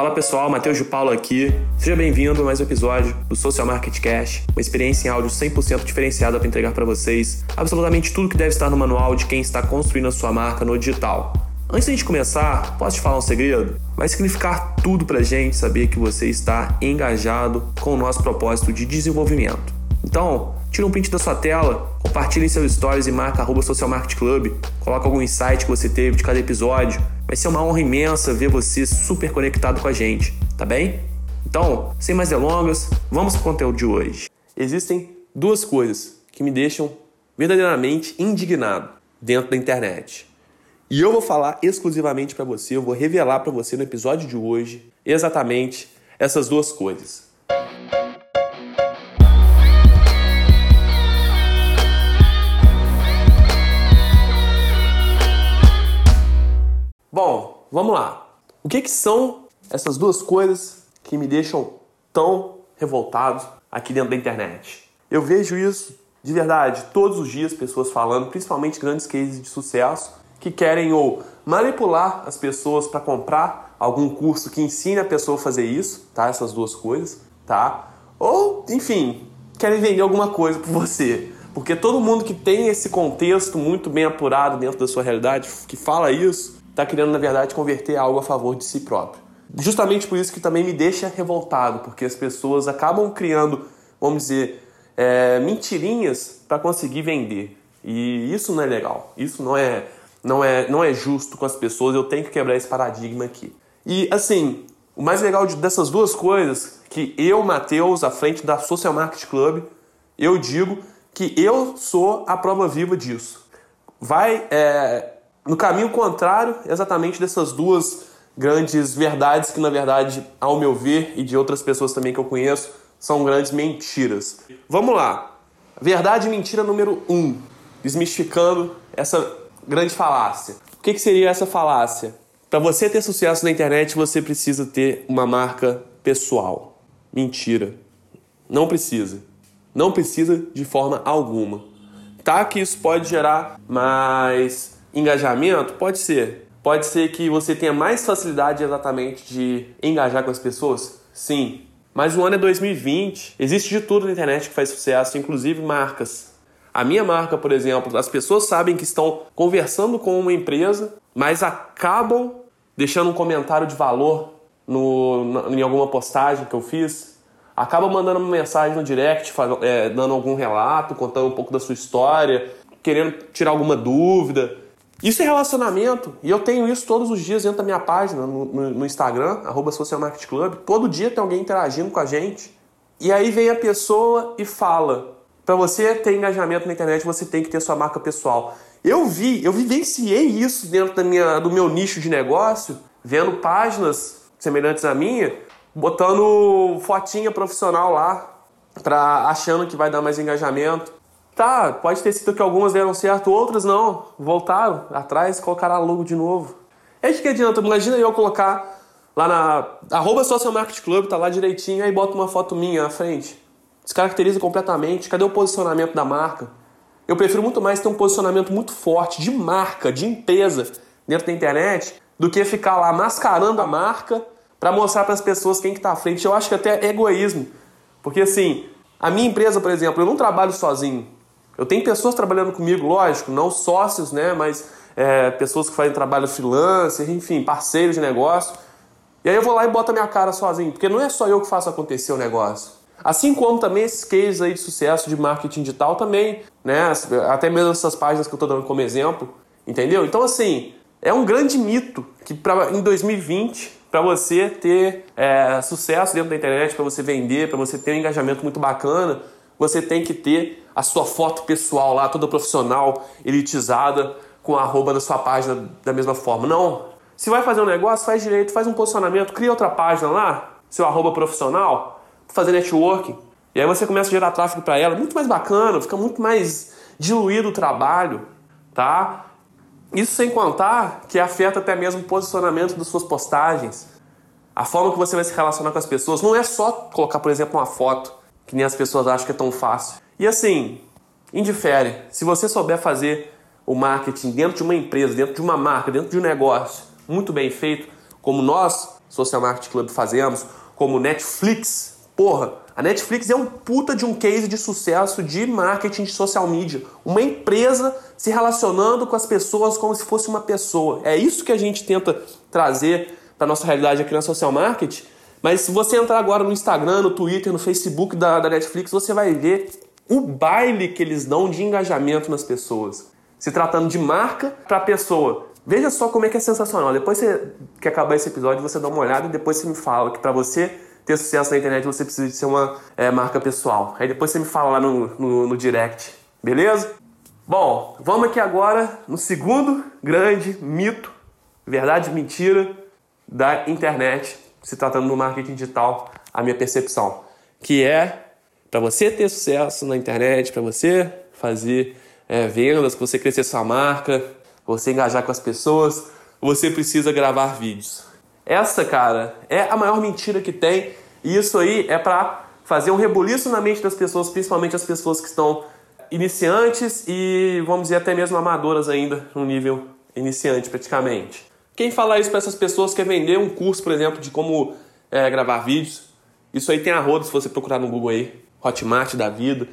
Fala pessoal, Matheus de Paulo aqui. Seja bem-vindo a mais um episódio do Social Market Cash, uma experiência em áudio 100% diferenciada para entregar para vocês absolutamente tudo que deve estar no manual de quem está construindo a sua marca no digital. Antes de a gente começar, posso te falar um segredo? Vai significar tudo pra gente saber que você está engajado com o nosso propósito de desenvolvimento. Então, tira um print da sua tela, compartilhe seus stories e marca arroba Social Market Club, coloca algum insight que você teve de cada episódio. Vai ser uma honra imensa ver você super conectado com a gente, tá bem? Então, sem mais delongas, vamos para o conteúdo de hoje. Existem duas coisas que me deixam verdadeiramente indignado dentro da internet. E eu vou falar exclusivamente para você, eu vou revelar para você no episódio de hoje exatamente essas duas coisas. Bom, vamos lá. O que, que são essas duas coisas que me deixam tão revoltado aqui dentro da internet? Eu vejo isso de verdade todos os dias, pessoas falando, principalmente grandes cases de sucesso, que querem ou manipular as pessoas para comprar algum curso que ensine a pessoa a fazer isso, tá? Essas duas coisas, tá? Ou, enfim, querem vender alguma coisa por você. Porque todo mundo que tem esse contexto muito bem apurado dentro da sua realidade, que fala isso, está querendo, na verdade, converter algo a favor de si próprio. Justamente por isso que também me deixa revoltado, porque as pessoas acabam criando, vamos dizer, é, mentirinhas para conseguir vender. E isso não é legal. Isso não é, não, é, não é justo com as pessoas. Eu tenho que quebrar esse paradigma aqui. E assim, o mais legal dessas duas coisas, que eu, Matheus, à frente da Social Market Club, eu digo que eu sou a prova viva disso. Vai, é, no caminho contrário exatamente dessas duas grandes verdades que, na verdade, ao meu ver e de outras pessoas também que eu conheço, são grandes mentiras. Vamos lá. Verdade e mentira número um, desmistificando essa grande falácia. O que, que seria essa falácia? Para você ter sucesso na internet, você precisa ter uma marca pessoal. Mentira. Não precisa. Não precisa de forma alguma. Tá que isso pode gerar mais engajamento? Pode ser. Pode ser que você tenha mais facilidade exatamente de engajar com as pessoas? Sim. Mas o ano é 2020. Existe de tudo na internet que faz sucesso, inclusive marcas. A minha marca, por exemplo, as pessoas sabem que estão conversando com uma empresa, mas acabam deixando um comentário de valor no, em alguma postagem que eu fiz. Acabam mandando uma mensagem no direct, é, dando algum relato, contando um pouco da sua história, querendo tirar alguma dúvida. Isso é relacionamento. E eu tenho isso todos os dias dentro da minha página, no, no, no Instagram, arroba Social Market Club. Todo dia tem alguém interagindo com a gente. E aí vem a pessoa e fala: para você ter engajamento na internet, você tem que ter sua marca pessoal. Eu vi, eu vivenciei isso dentro da minha, do meu nicho de negócio, vendo páginas semelhantes à minha, botando fotinha profissional lá, pra, achando que vai dar mais engajamento. Tá, pode ter sido que algumas deram certo, outras não. Voltaram atrás, colocaram logo de novo. É que adianta, imagina eu colocar lá na arroba Social Market Club, tá lá direitinho, aí bota uma foto minha na frente. Descaracteriza completamente. Cadê o posicionamento da marca? Eu prefiro muito mais ter um posicionamento muito forte de marca, de empresa dentro da internet, do que ficar lá mascarando a marca para mostrar para as pessoas quem que tá à frente. Eu acho que até é egoísmo. Porque assim, a minha empresa, por exemplo, eu não trabalho sozinho. Eu tenho pessoas trabalhando comigo, lógico, não sócios, né? Mas é, pessoas que fazem trabalho freelancer, enfim, parceiros de negócio. E aí eu vou lá e boto a minha cara sozinho, porque não é só eu que faço acontecer o negócio. Assim como também esses cases aí de sucesso de marketing digital também, né? Até mesmo essas páginas que eu estou dando como exemplo, entendeu? Então assim, é um grande mito que pra, em 2020 para você ter é, sucesso dentro da internet, para você vender, para você ter um engajamento muito bacana, você tem que ter a sua foto pessoal lá, toda profissional, elitizada, com a arroba da sua página da mesma forma. Não. Se vai fazer um negócio, faz direito, faz um posicionamento, cria outra página lá, seu arroba profissional, fazer networking. E aí você começa a gerar tráfego para ela, muito mais bacana, fica muito mais diluído o trabalho, tá? Isso sem contar que afeta até mesmo o posicionamento das suas postagens. A forma que você vai se relacionar com as pessoas. Não é só colocar, por exemplo, uma foto que nem as pessoas acham que é tão fácil. E assim, indifere. Se você souber fazer o marketing dentro de uma empresa, dentro de uma marca, dentro de um negócio muito bem feito, como nós Social Marketing Club fazemos, como Netflix. Porra, a Netflix é um puta de um case de sucesso de marketing de social media. Uma empresa se relacionando com as pessoas como se fosse uma pessoa. É isso que a gente tenta trazer para nossa realidade aqui na Social Marketing. Mas se você entrar agora no Instagram, no Twitter, no Facebook da, da Netflix, você vai ver o baile que eles dão de engajamento nas pessoas. Se tratando de marca para pessoa. Veja só como é que é sensacional. Depois você, que acabar esse episódio, você dá uma olhada e depois você me fala que para você ter sucesso na internet você precisa de ser uma é, marca pessoal. Aí depois você me fala lá no, no, no direct, beleza? Bom, vamos aqui agora no segundo grande mito, verdade mentira da internet, se tratando do marketing digital, a minha percepção, que é para você ter sucesso na internet, para você fazer é, vendas, para você crescer sua marca, você engajar com as pessoas, você precisa gravar vídeos. Essa, cara, é a maior mentira que tem, e isso aí é para fazer um rebuliço na mente das pessoas, principalmente as pessoas que estão iniciantes e, vamos dizer, até mesmo amadoras ainda, no nível iniciante praticamente. Quem fala isso para essas pessoas quer vender um curso, por exemplo, de como é, gravar vídeos. Isso aí tem a roda se você procurar no Google aí, Hotmart da vida,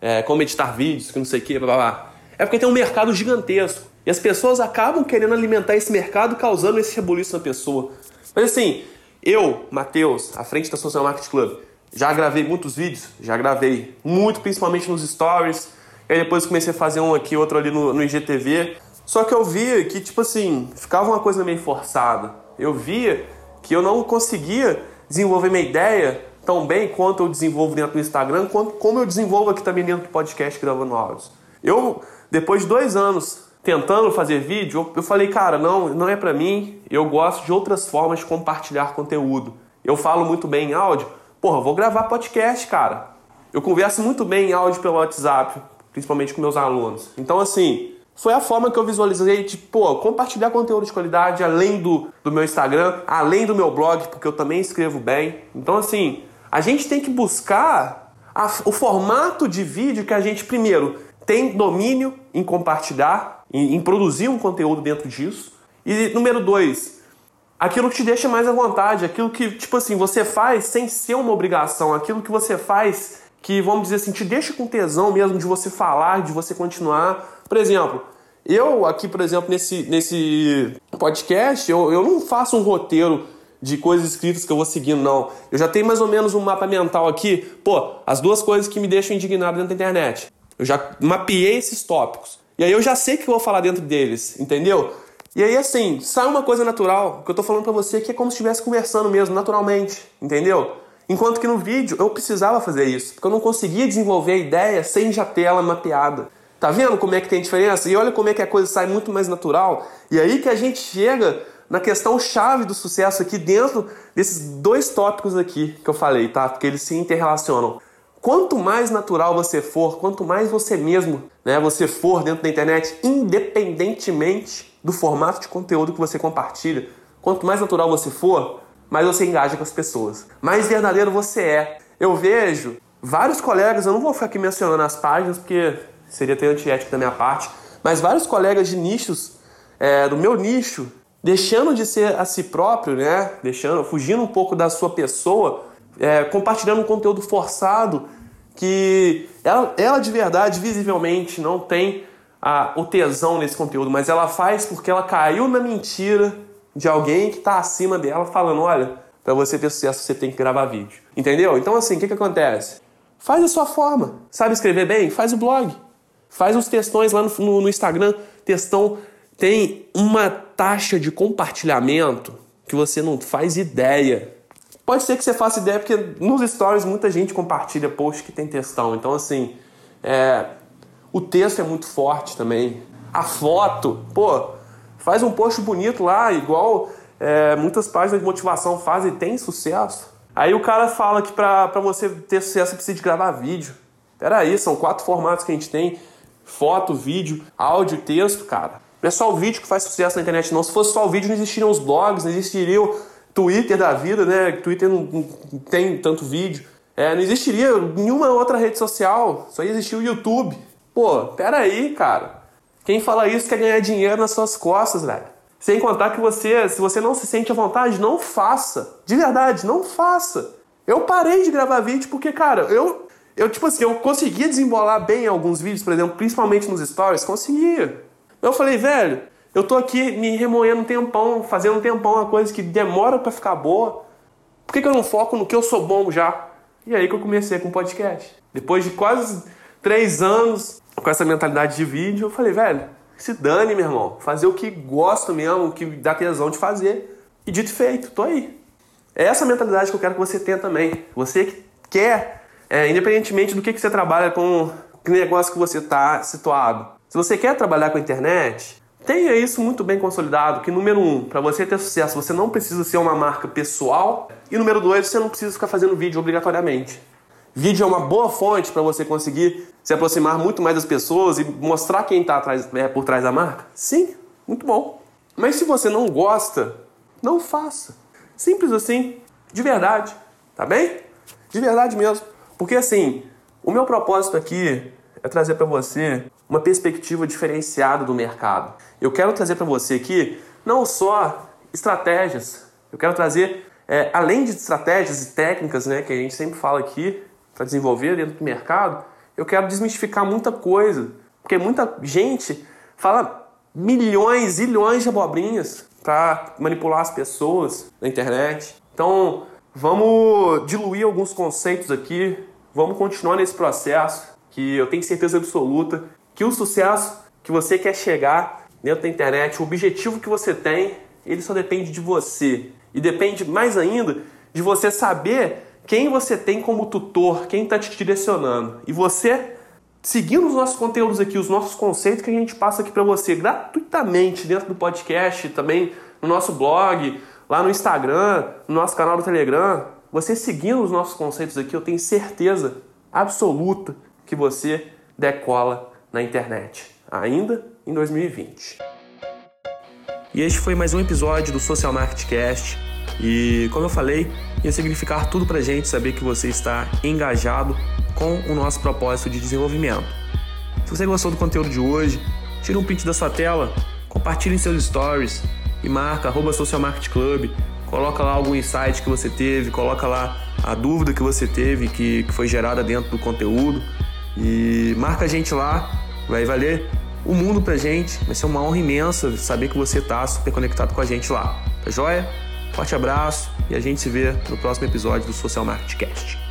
é, como editar vídeos, que não sei o que, blá, blá, blá. É porque tem um mercado gigantesco. E as pessoas acabam querendo alimentar esse mercado, causando esse rebuliço na pessoa. Mas assim, eu, Matheus, à frente da Social Market Club, já gravei muitos vídeos, já gravei muito, principalmente nos stories. E aí depois comecei a fazer um aqui, outro ali no, no IGTV. Só que eu via que, tipo assim, ficava uma coisa meio forçada. Eu via que eu não conseguia desenvolver minha ideia tão bem quanto eu desenvolvo dentro do Instagram, quanto como eu desenvolvo aqui também dentro do podcast gravando áudios. Eu, depois de dois anos tentando fazer vídeo, eu falei, cara, não, não é para mim. Eu gosto de outras formas de compartilhar conteúdo. Eu falo muito bem em áudio. Porra, vou gravar podcast, cara. Eu converso muito bem em áudio pelo WhatsApp, principalmente com meus alunos. Então, assim, foi a forma que eu visualizei de, pô, compartilhar conteúdo de qualidade além do, do meu Instagram, além do meu blog, porque eu também escrevo bem. Então, assim, a gente tem que buscar a, o formato de vídeo que a gente, primeiro, tem domínio em compartilhar, em, em produzir um conteúdo dentro disso. E número dois, aquilo que te deixa mais à vontade, aquilo que, tipo assim, você faz sem ser uma obrigação, aquilo que você faz que, vamos dizer assim, te deixa com tesão mesmo de você falar, de você continuar. Por exemplo, eu aqui, por exemplo, nesse, nesse podcast, eu, eu não faço um roteiro de coisas escritas que eu vou seguindo, não. Eu já tenho mais ou menos um mapa mental aqui. Pô, as duas coisas que me deixam indignado dentro da internet. Eu já mapeei esses tópicos. E aí eu já sei o que eu vou falar dentro deles, entendeu? E aí, assim, sai uma coisa natural. Que eu tô falando pra você que é como se estivesse conversando mesmo, naturalmente, entendeu? Enquanto que no vídeo eu precisava fazer isso, porque eu não conseguia desenvolver a ideia sem já ter ela mapeada. Tá vendo como é que tem diferença? E olha como é que a coisa sai muito mais natural. E aí que a gente chega na questão chave do sucesso aqui dentro desses dois tópicos aqui que eu falei, tá? Porque eles se interrelacionam. Quanto mais natural você for, quanto mais você mesmo, né, você for dentro da internet, independentemente do formato de conteúdo que você compartilha, quanto mais natural você for, mais você engaja com as pessoas, mais verdadeiro você é. Eu vejo vários colegas, eu não vou ficar aqui mencionando as páginas porque seria ter antiético da minha parte, mas vários colegas de nichos, é, do meu nicho, deixando de ser a si próprio, né? Deixando, fugindo um pouco da sua pessoa, é, compartilhando um conteúdo forçado que ela, ela de verdade, visivelmente, não tem a, o tesão nesse conteúdo, mas ela faz porque ela caiu na mentira de alguém que está acima dela falando, olha, para você ter sucesso você tem que gravar vídeo. Entendeu? Então assim, o que, que acontece? Faz a sua forma. Sabe escrever bem? Faz o blog. Faz uns textões lá no, no, no Instagram. Textão tem uma taxa de compartilhamento que você não faz ideia. Pode ser que você faça ideia, porque nos stories muita gente compartilha post que tem textão. Então, assim, é, o texto é muito forte também. A foto, pô, faz um post bonito lá, igual é, muitas páginas de motivação fazem e tem sucesso. Aí o cara fala que para você ter sucesso você precisa de gravar vídeo. Peraí, são quatro formatos que a gente tem: foto, vídeo, áudio texto, cara. Não é só o vídeo que faz sucesso na internet, não. Se fosse só o vídeo, não existiriam os blogs, não existiria o Twitter da vida, né? Twitter não, não tem tanto vídeo. É, não existiria nenhuma outra rede social, só existia o YouTube. Pô, peraí, cara. Quem fala isso quer ganhar dinheiro nas suas costas, velho. Sem contar que você, se você não se sente à vontade, não faça. De verdade, não faça. Eu parei de gravar vídeo porque, cara, eu, eu tipo assim, eu conseguia desembolar bem alguns vídeos, por exemplo, principalmente nos stories, conseguia. Eu falei, velho, eu tô aqui me remoendo um tempão, fazendo um tempão uma coisa que demora para ficar boa. Por que, que eu não foco no que eu sou bom já? E aí que eu comecei com o podcast. Depois de quase três anos com essa mentalidade de vídeo, eu falei, velho, se dane, meu irmão. Fazer o que gosto mesmo, o que dá tesão de fazer. E dito e feito, tô aí. É essa mentalidade que eu quero que você tenha também. Você que quer, é, independentemente do que, que você trabalha com que negócio que você está situado. Se você quer trabalhar com a internet, tenha isso muito bem consolidado. Que número um, para você ter sucesso, você não precisa ser uma marca pessoal. E número dois, você não precisa ficar fazendo vídeo obrigatoriamente. Vídeo é uma boa fonte para você conseguir se aproximar muito mais das pessoas e mostrar quem está é, por trás da marca? Sim, muito bom. Mas se você não gosta, não faça. Simples assim, de verdade, tá bem? De verdade mesmo. Porque assim, o meu propósito aqui é trazer para você uma perspectiva diferenciada do mercado. Eu quero trazer para você aqui não só estratégias, eu quero trazer, é, além de estratégias e técnicas né, que a gente sempre fala aqui, para desenvolver dentro do mercado, eu quero desmistificar muita coisa. Porque muita gente fala milhões, zilhões de abobrinhas para manipular as pessoas na internet. Então, vamos diluir alguns conceitos aqui, vamos continuar nesse processo que eu tenho certeza absoluta que o sucesso que você quer chegar dentro da internet, o objetivo que você tem, ele só depende de você. E depende mais ainda de você saber quem você tem como tutor, quem está te direcionando. E você, seguindo os nossos conteúdos aqui, os nossos conceitos que a gente passa aqui para você gratuitamente dentro do podcast, também no nosso blog, lá no Instagram, no nosso canal do Telegram, você seguindo os nossos conceitos aqui, eu tenho certeza absoluta que você decola na internet, ainda em 2020. E este foi mais um episódio do Social Market Cast. E como eu falei, ia significar tudo pra gente saber que você está engajado com o nosso propósito de desenvolvimento. Se você gostou do conteúdo de hoje, tira um print da sua tela, compartilhe em seus stories e marca arroba Social Market Club, coloca lá algum insight que você teve, coloca lá a dúvida que você teve, que, que foi gerada dentro do conteúdo e marca a gente lá, vai valer o mundo pra gente, vai ser uma honra imensa saber que você tá super conectado com a gente lá, tá joia? Forte abraço e a gente se vê no próximo episódio do Social Market Cast.